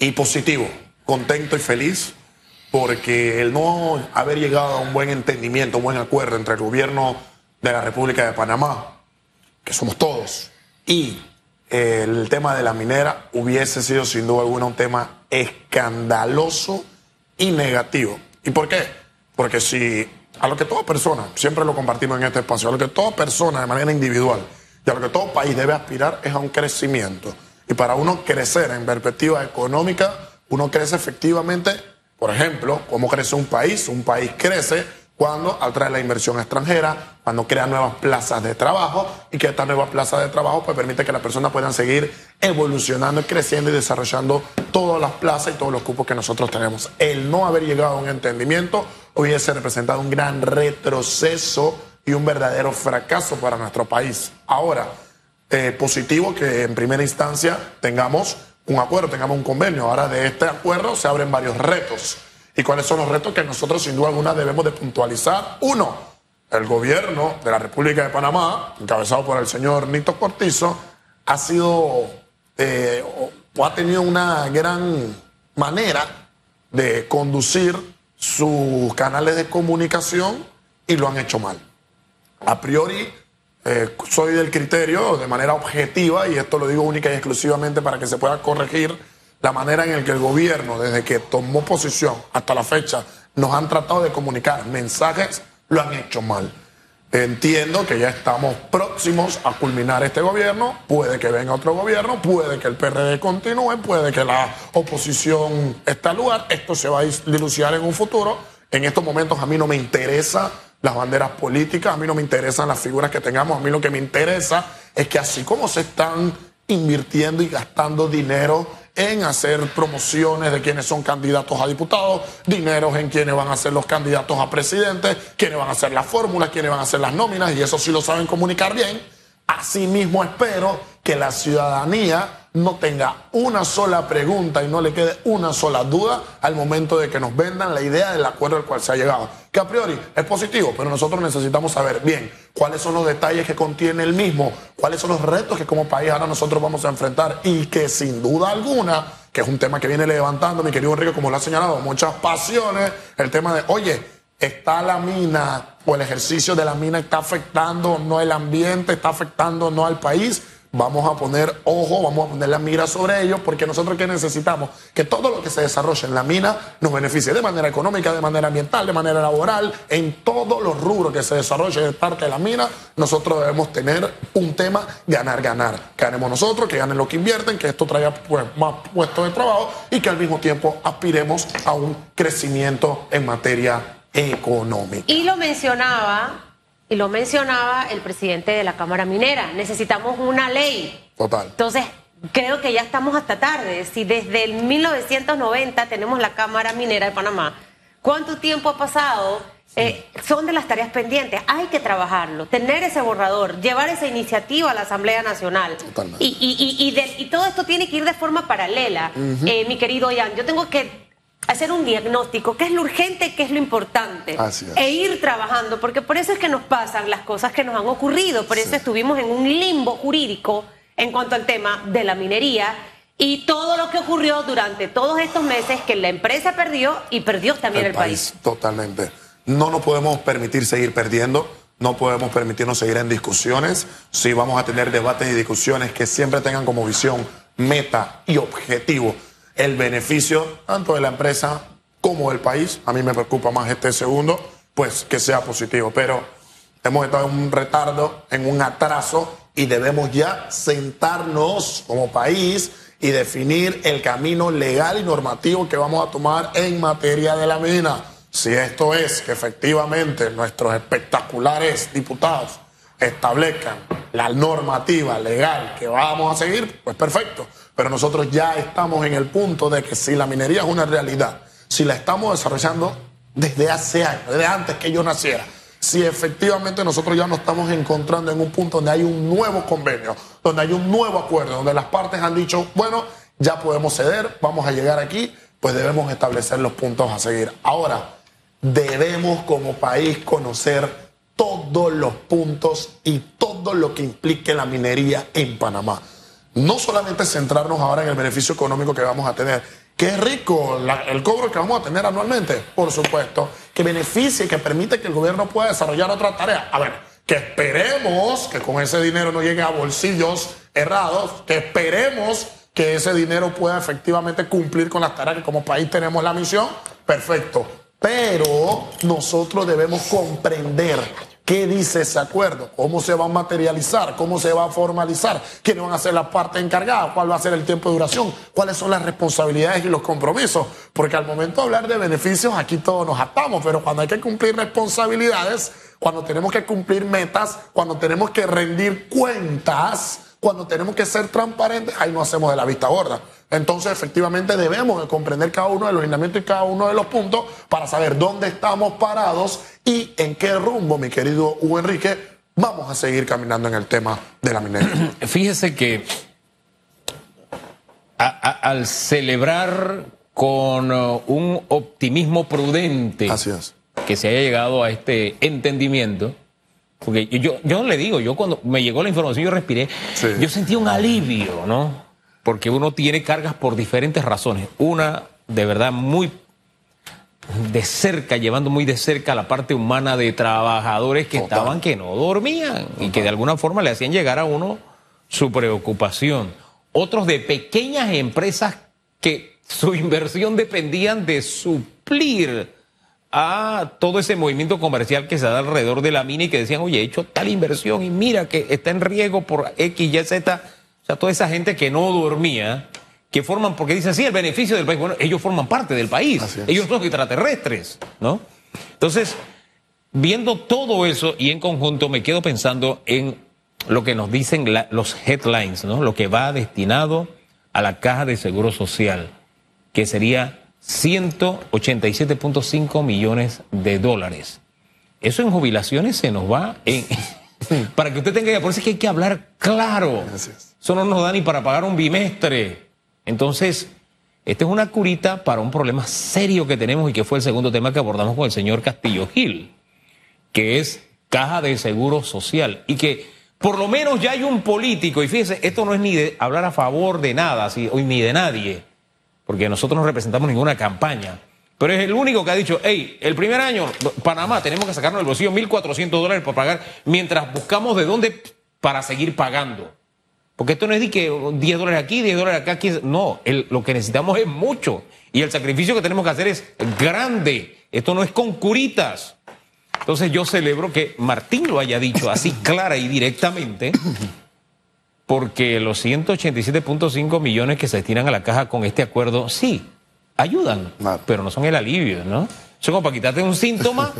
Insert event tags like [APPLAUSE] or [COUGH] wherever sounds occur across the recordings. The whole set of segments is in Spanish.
y positivo, contento y feliz porque el no haber llegado a un buen entendimiento, un buen acuerdo entre el gobierno de la República de Panamá, que somos todos, y el tema de la minera hubiese sido sin duda alguna un tema escandaloso y negativo. ¿Y por qué? Porque si a lo que toda persona, siempre lo compartimos en este espacio, a lo que toda persona de manera individual y a lo que todo país debe aspirar es a un crecimiento. Y para uno crecer en perspectiva económica, uno crece efectivamente, por ejemplo, cómo crece un país. Un país crece cuando atrae la inversión extranjera, cuando crea nuevas plazas de trabajo y que estas nuevas plazas de trabajo pues permite que las personas puedan seguir evolucionando, creciendo y desarrollando todas las plazas y todos los cupos que nosotros tenemos. El no haber llegado a un entendimiento hubiese representado un gran retroceso y un verdadero fracaso para nuestro país. Ahora, eh, positivo que en primera instancia tengamos un acuerdo, tengamos un convenio. Ahora de este acuerdo se abren varios retos ¿Y cuáles son los retos que nosotros sin duda alguna debemos de puntualizar? Uno, el gobierno de la República de Panamá, encabezado por el señor Nito Cortizo, ha sido eh, o ha tenido una gran manera de conducir sus canales de comunicación y lo han hecho mal. A priori, eh, soy del criterio de manera objetiva, y esto lo digo única y exclusivamente para que se pueda corregir la manera en la que el gobierno, desde que tomó posición hasta la fecha, nos han tratado de comunicar mensajes, lo han hecho mal. Entiendo que ya estamos próximos a culminar este gobierno, puede que venga otro gobierno, puede que el PRD continúe, puede que la oposición esté al lugar, esto se va a dilucidar en un futuro. En estos momentos a mí no me interesa las banderas políticas, a mí no me interesan las figuras que tengamos, a mí lo que me interesa es que así como se están invirtiendo y gastando dinero en hacer promociones de quienes son candidatos a diputados, dineros en quienes van a ser los candidatos a presidentes, quienes van a hacer las fórmulas, quienes van a hacer las nóminas, y eso sí lo saben comunicar bien. Asimismo espero que la ciudadanía no tenga una sola pregunta y no le quede una sola duda al momento de que nos vendan la idea del acuerdo al cual se ha llegado. Que a priori es positivo, pero nosotros necesitamos saber bien cuáles son los detalles que contiene el mismo, cuáles son los retos que como país ahora nosotros vamos a enfrentar y que sin duda alguna, que es un tema que viene levantando mi querido Enrique, como lo ha señalado, muchas pasiones, el tema de, oye, está la mina o el ejercicio de la mina está afectando no el ambiente, está afectando no al país Vamos a poner ojo, vamos a poner la mira sobre ellos, porque nosotros que necesitamos que todo lo que se desarrolle en la mina nos beneficie de manera económica, de manera ambiental, de manera laboral, en todos los rubros que se desarrolle de parte de la mina, nosotros debemos tener un tema ganar, ganar. Ganemos nosotros, que ganen los que invierten, que esto traiga pues, más puestos de trabajo y que al mismo tiempo aspiremos a un crecimiento en materia económica. Y lo mencionaba y lo mencionaba el presidente de la Cámara Minera, necesitamos una ley. Total. Entonces, creo que ya estamos hasta tarde. Si desde el 1990 tenemos la Cámara Minera de Panamá, ¿cuánto tiempo ha pasado? Eh, son de las tareas pendientes, hay que trabajarlo, tener ese borrador, llevar esa iniciativa a la Asamblea Nacional. Totalmente. Y, y, y, todo esto tiene que ir de forma paralela, eh, mi querido Ian. Yo tengo que hacer un diagnóstico, qué es lo urgente, qué es lo importante, e ir trabajando, porque por eso es que nos pasan las cosas que nos han ocurrido, por eso estuvimos en un limbo jurídico en cuanto al tema de la minería y todo lo que ocurrió durante todos estos meses que la empresa perdió y perdió también el, país. Totalmente. No nos podemos permitir seguir perdiendo. No podemos permitirnos seguir en discusiones. Sí vamos a tener debates y discusiones que siempre tengan como visión, meta y objetivo el beneficio tanto de la empresa como del país. A mí me preocupa más este segundo, pues que sea positivo. Pero hemos estado en un retardo, en un atraso y debemos ya sentarnos como país y definir el camino legal y normativo que vamos a tomar en materia de la mina. Si esto es que efectivamente nuestros espectaculares diputados establezcan la normativa legal que vamos a seguir, pues perfecto. Pero nosotros ya estamos en el punto de que si la minería es una realidad, si la estamos desarrollando desde hace años, desde antes que yo naciera, si efectivamente nosotros ya nos estamos encontrando en un punto donde hay un nuevo convenio, donde hay un nuevo acuerdo, donde las partes han dicho, bueno, ya podemos ceder, vamos a llegar aquí, pues debemos establecer los puntos a seguir. Ahora, debemos como país conocer todos los puntos y todo lo que implique la minería en Panamá no solamente centrarnos ahora en el beneficio económico que vamos a tener, es rico el cobro que vamos a tener anualmente, por supuesto, que beneficie, que permite que el gobierno pueda desarrollar otras tareas. A ver, que esperemos que con ese dinero no llegue a bolsillos errados, que esperemos que ese dinero pueda efectivamente cumplir con las tareas que como país tenemos la misión, perfecto. Pero nosotros debemos comprender qué dice ese acuerdo, cómo se va a materializar, cómo se va a formalizar, quiénes van a ser la parte encargada, cuál va a ser el tiempo de duración, cuáles son las responsabilidades y los compromisos. Porque al momento de hablar de beneficios, aquí todos nos atamos, pero cuando hay que cumplir responsabilidades, cuando tenemos que cumplir metas, cuando tenemos que rendir cuentas, cuando tenemos que ser transparentes, ahí no hacemos de la vista gorda. Entonces, efectivamente, debemos de comprender cada uno de los lineamientos y cada uno de los puntos para saber dónde estamos parados y en qué rumbo, mi querido Hugo Enrique, vamos a seguir caminando en el tema de la minería. [CLEARS THROAT] Fíjese que al celebrar con uh, un optimismo prudente que se haya llegado a este entendimiento, porque yo, yo le digo, yo cuando me llegó la información, yo respiré, yo sentí un alivio, ¿no? Porque uno tiene cargas por diferentes razones. Una, de verdad, muy de cerca, llevando muy de cerca la parte humana de trabajadores que estaban que no dormían y que de alguna forma le hacían llegar a uno su preocupación. Otros de pequeñas empresas que su inversión dependían de suplir a todo ese movimiento comercial que se da alrededor de la mina y que decían, oye, he hecho tal inversión y mira que está en riesgo por X, Y, Z. O sea, toda esa gente que no dormía, que forman, porque dicen, sí, el beneficio del país, bueno, ellos forman parte del país, ellos son extraterrestres, ¿no? Entonces, viendo todo eso y en conjunto me quedo pensando en lo que nos dicen los headlines, ¿no? Lo que va destinado a la caja de seguro social, que sería 187.5 millones de dólares. Eso en jubilaciones se nos va en... [LAUGHS] para que usted tenga idea, por eso es que hay que hablar claro. Eso no nos da ni para pagar un bimestre. Entonces, esta es una curita para un problema serio que tenemos y que fue el segundo tema que abordamos con el señor Castillo Gil, que es caja de seguro social. Y que por lo menos ya hay un político, y fíjese, esto no es ni de hablar a favor de nada, ni de nadie porque nosotros no representamos ninguna campaña. Pero es el único que ha dicho, hey, el primer año, Panamá, tenemos que sacarnos del bolsillo 1.400 dólares por pagar mientras buscamos de dónde para seguir pagando. Porque esto no es de que 10 dólares aquí, 10 dólares acá. No, lo que necesitamos es mucho. Y el sacrificio que tenemos que hacer es grande. Esto no es con curitas. Entonces yo celebro que Martín lo haya dicho así [LAUGHS] clara y directamente porque los 187.5 millones que se destinan a la caja con este acuerdo, sí, ayudan, pero no son el alivio, ¿no? Son como para quitarte un síntoma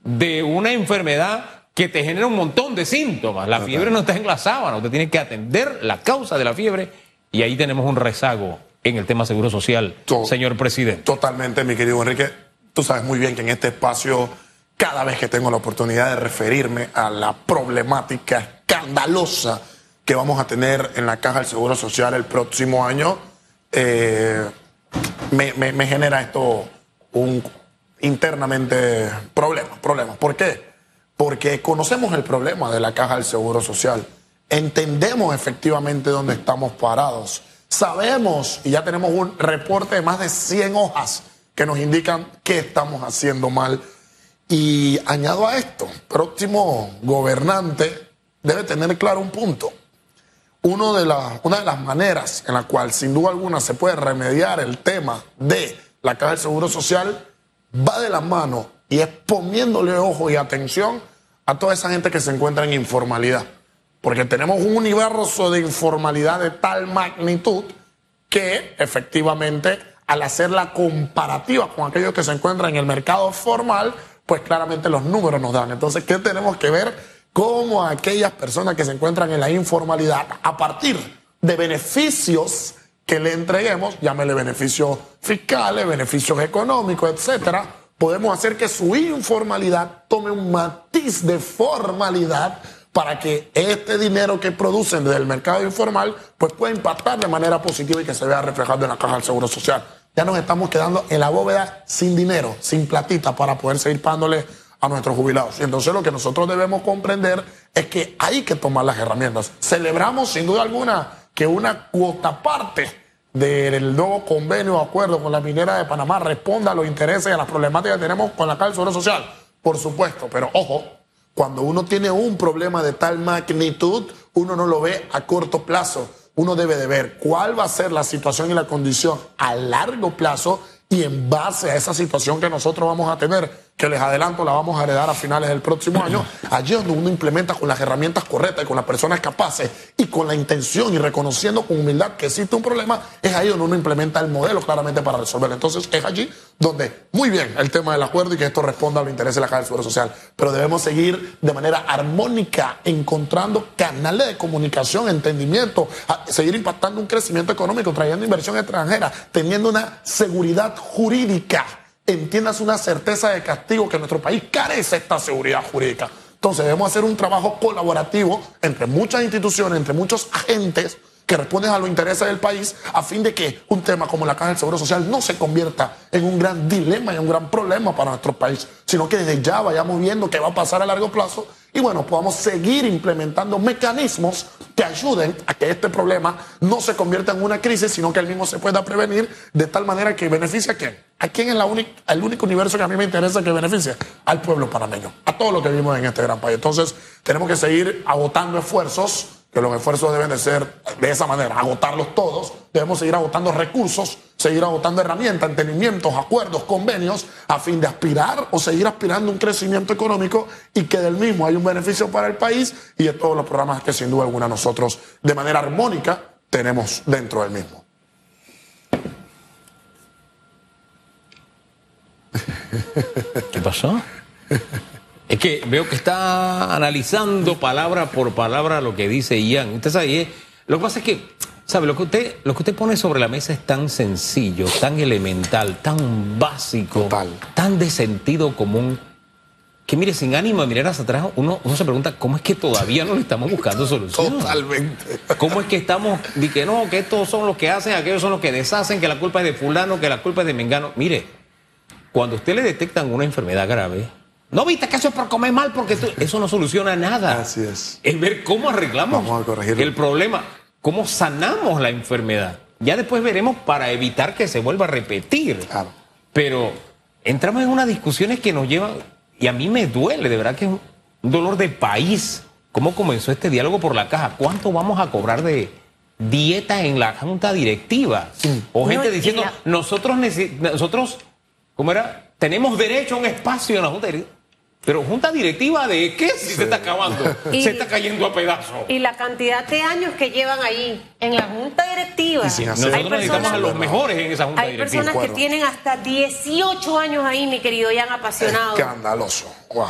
de una enfermedad que te genera un montón de síntomas. La fiebre no está en la sábana, usted tiene que atender la causa de la fiebre y ahí tenemos un rezago en el tema seguro social, señor presidente. Totalmente, mi querido Enrique. Tú sabes muy bien que en este espacio, cada vez que tengo la oportunidad de referirme a la problemática escandalosa que vamos a tener en la caja del Seguro Social el próximo año, eh, me, genera esto un internamente problemas, problemas. ¿Por qué? Porque conocemos el problema de la caja del Seguro Social, entendemos efectivamente dónde estamos parados, sabemos y ya tenemos un reporte de más de 100 hojas que nos indican qué estamos haciendo mal. Y añado a esto, próximo gobernante debe tener claro un punto de una de las maneras en la cual sin duda alguna se puede remediar el tema de la caja del Seguro Social va de la mano y es poniéndole ojo y atención a toda esa gente que se encuentra en informalidad. Porque tenemos un universo de informalidad de tal magnitud que efectivamente al hacer la comparativa con aquellos que se encuentran en el mercado formal, pues claramente los números nos dan. Entonces, ¿qué tenemos que ver? Como aquellas personas que se encuentran en la informalidad, a partir de beneficios que le entreguemos, llámele beneficios fiscales, beneficios económicos, etcétera, podemos hacer que su informalidad tome un matiz de formalidad para que este dinero que producen desde el mercado informal pues pueda impactar de manera positiva y que se vea reflejado en la caja del Seguro Social. Ya nos estamos quedando en la bóveda sin dinero, sin platita para poder seguir pagándole a nuestros jubilados. Y entonces lo que nosotros debemos comprender es que hay que tomar las herramientas. Celebramos sin duda alguna que una cuota parte del nuevo convenio o acuerdo con la minera de Panamá responda a los intereses y a las problemáticas que tenemos con la Caja Social. Por supuesto, pero ojo, cuando uno tiene un problema de tal magnitud, uno no lo ve a corto plazo. Uno debe de ver cuál va a ser la situación y la condición a largo plazo y en base a esa situación que nosotros vamos a tener, que les adelanto, la vamos a heredar a finales del próximo año, allí donde uno implementa con las herramientas correctas y con las personas capaces y con la intención y reconociendo con humildad que existe un problema, es ahí donde uno implementa el modelo claramente para resolverlo. Entonces es allí donde, muy bien, el tema del acuerdo y que esto responda a los intereses de la Caja del Seguro Social, pero debemos seguir de manera armónica encontrando canales de comunicación, entendimiento, seguir impactando un crecimiento económico, trayendo inversión extranjera, teniendo una seguridad jurídica entiendas una certeza de castigo que nuestro país carece esta seguridad jurídica. Entonces debemos hacer un trabajo colaborativo entre muchas instituciones, entre muchos agentes que responden a los intereses del país a fin de que un tema como la Caja del Seguro Social no se convierta en un gran dilema y un gran problema para nuestro país, sino que desde ya vayamos viendo qué va a pasar a largo plazo y bueno, podamos seguir implementando mecanismos que ayuden a que este problema no se convierta en una crisis, sino que el mismo se pueda prevenir de tal manera que beneficie a quién. ¿A quién es la el único universo que a mí me interesa que beneficie? Al pueblo panameño, a todo lo que vivimos en este gran país. Entonces, tenemos que seguir agotando esfuerzos que los esfuerzos deben de ser de esa manera, agotarlos todos, debemos seguir agotando recursos, seguir agotando herramientas, entendimientos, acuerdos, convenios, a fin de aspirar o seguir aspirando un crecimiento económico y que del mismo hay un beneficio para el país y de todos los programas que sin duda alguna nosotros de manera armónica tenemos dentro del mismo. [LAUGHS] ¿Qué pasó? Es que veo que está analizando palabra por palabra lo que dice Ian. Usted sabe, eh, lo que pasa es que, ¿sabe? Lo que, usted, lo que usted pone sobre la mesa es tan sencillo, tan elemental, tan básico, tan de sentido común, que mire, sin ánimo de mirar hacia atrás, uno, uno se pregunta, ¿cómo es que todavía no le estamos buscando solución? Totalmente. ¿Cómo es que estamos, di que no, que estos son los que hacen, aquellos son los que deshacen, que la culpa es de fulano, que la culpa es de Mengano? Mire, cuando usted le detectan una enfermedad grave, no viste que eso es por comer mal, porque eso no soluciona nada. Así es. Es ver cómo arreglamos el problema, cómo sanamos la enfermedad. Ya después veremos para evitar que se vuelva a repetir. Claro. Pero entramos en unas discusiones que nos llevan, y a mí me duele, de verdad que es un dolor de país. ¿Cómo comenzó este diálogo por la caja? ¿Cuánto vamos a cobrar de dieta en la junta directiva? O gente diciendo, nosotros, nosotros, ¿cómo era? Tenemos derecho a un espacio en la junta directiva. Pero junta directiva de qué si se está acabando, se está cayendo a pedazos. Y la cantidad de años que llevan ahí en la junta directiva. Nosotros necesitamos a los mejores en esa junta directiva. Hay personas que tienen hasta 18 años ahí, mi querido han apasionado. Escandaloso. Wow.